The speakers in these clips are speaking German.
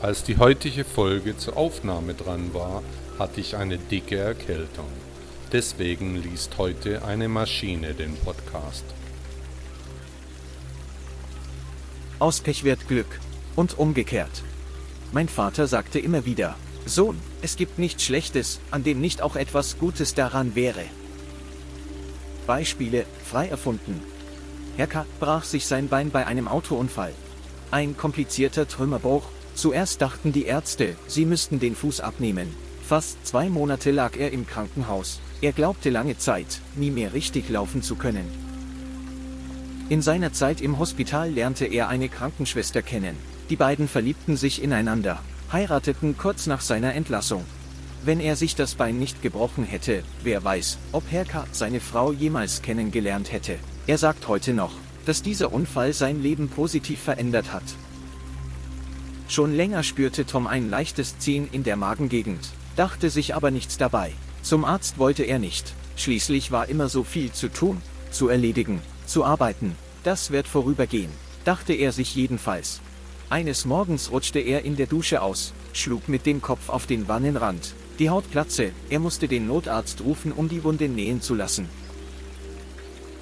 Als die heutige Folge zur Aufnahme dran war, hatte ich eine dicke Erkältung. Deswegen liest heute eine Maschine den Podcast. Aus Pech wird Glück. Und umgekehrt. Mein Vater sagte immer wieder, Sohn, es gibt nichts Schlechtes, an dem nicht auch etwas Gutes daran wäre. Beispiele, frei erfunden. Herr K. brach sich sein Bein bei einem Autounfall. Ein komplizierter Trümmerbruch, Zuerst dachten die Ärzte, sie müssten den Fuß abnehmen. Fast zwei Monate lag er im Krankenhaus. Er glaubte lange Zeit, nie mehr richtig laufen zu können. In seiner Zeit im Hospital lernte er eine Krankenschwester kennen. Die beiden verliebten sich ineinander, heirateten kurz nach seiner Entlassung. Wenn er sich das Bein nicht gebrochen hätte, wer weiß, ob Herr K. seine Frau jemals kennengelernt hätte. Er sagt heute noch, dass dieser Unfall sein Leben positiv verändert hat. Schon länger spürte Tom ein leichtes Ziehen in der Magengegend, dachte sich aber nichts dabei. Zum Arzt wollte er nicht. Schließlich war immer so viel zu tun, zu erledigen, zu arbeiten. Das wird vorübergehen, dachte er sich jedenfalls. Eines Morgens rutschte er in der Dusche aus, schlug mit dem Kopf auf den Wannenrand. Die Haut platze, er musste den Notarzt rufen, um die Wunde nähen zu lassen.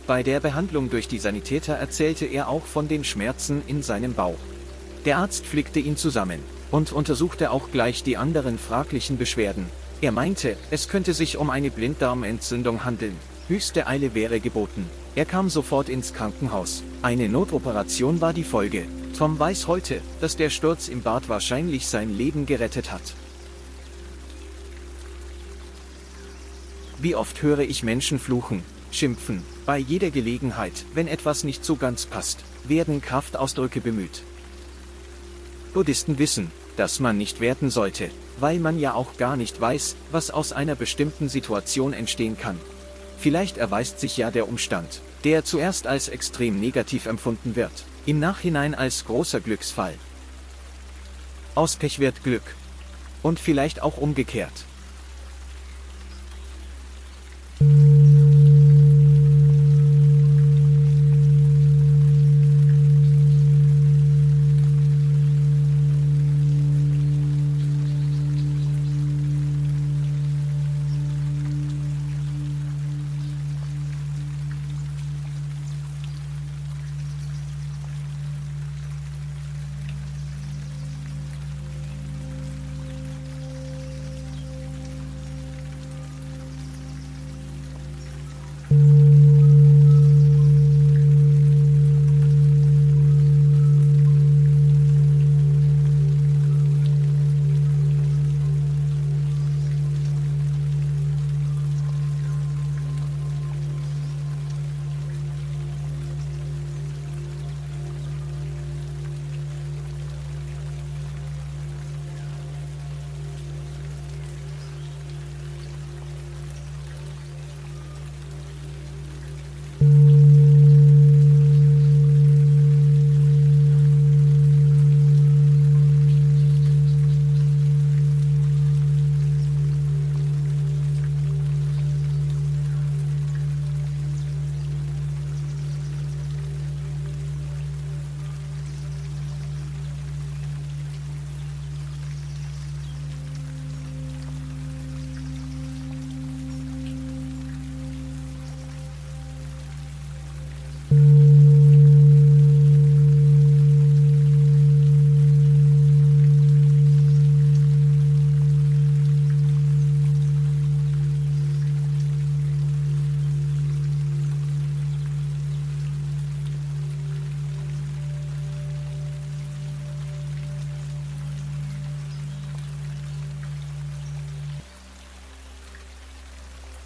Bei der Behandlung durch die Sanitäter erzählte er auch von den Schmerzen in seinem Bauch. Der Arzt flickte ihn zusammen und untersuchte auch gleich die anderen fraglichen Beschwerden. Er meinte, es könnte sich um eine Blinddarmentzündung handeln. Höchste Eile wäre geboten. Er kam sofort ins Krankenhaus. Eine Notoperation war die Folge. Tom weiß heute, dass der Sturz im Bad wahrscheinlich sein Leben gerettet hat. Wie oft höre ich Menschen fluchen, schimpfen. Bei jeder Gelegenheit, wenn etwas nicht so ganz passt, werden Kraftausdrücke bemüht. Buddhisten wissen, dass man nicht werten sollte, weil man ja auch gar nicht weiß, was aus einer bestimmten Situation entstehen kann. Vielleicht erweist sich ja der Umstand, der zuerst als extrem negativ empfunden wird, im Nachhinein als großer Glücksfall. Aus Pech wird Glück. Und vielleicht auch umgekehrt.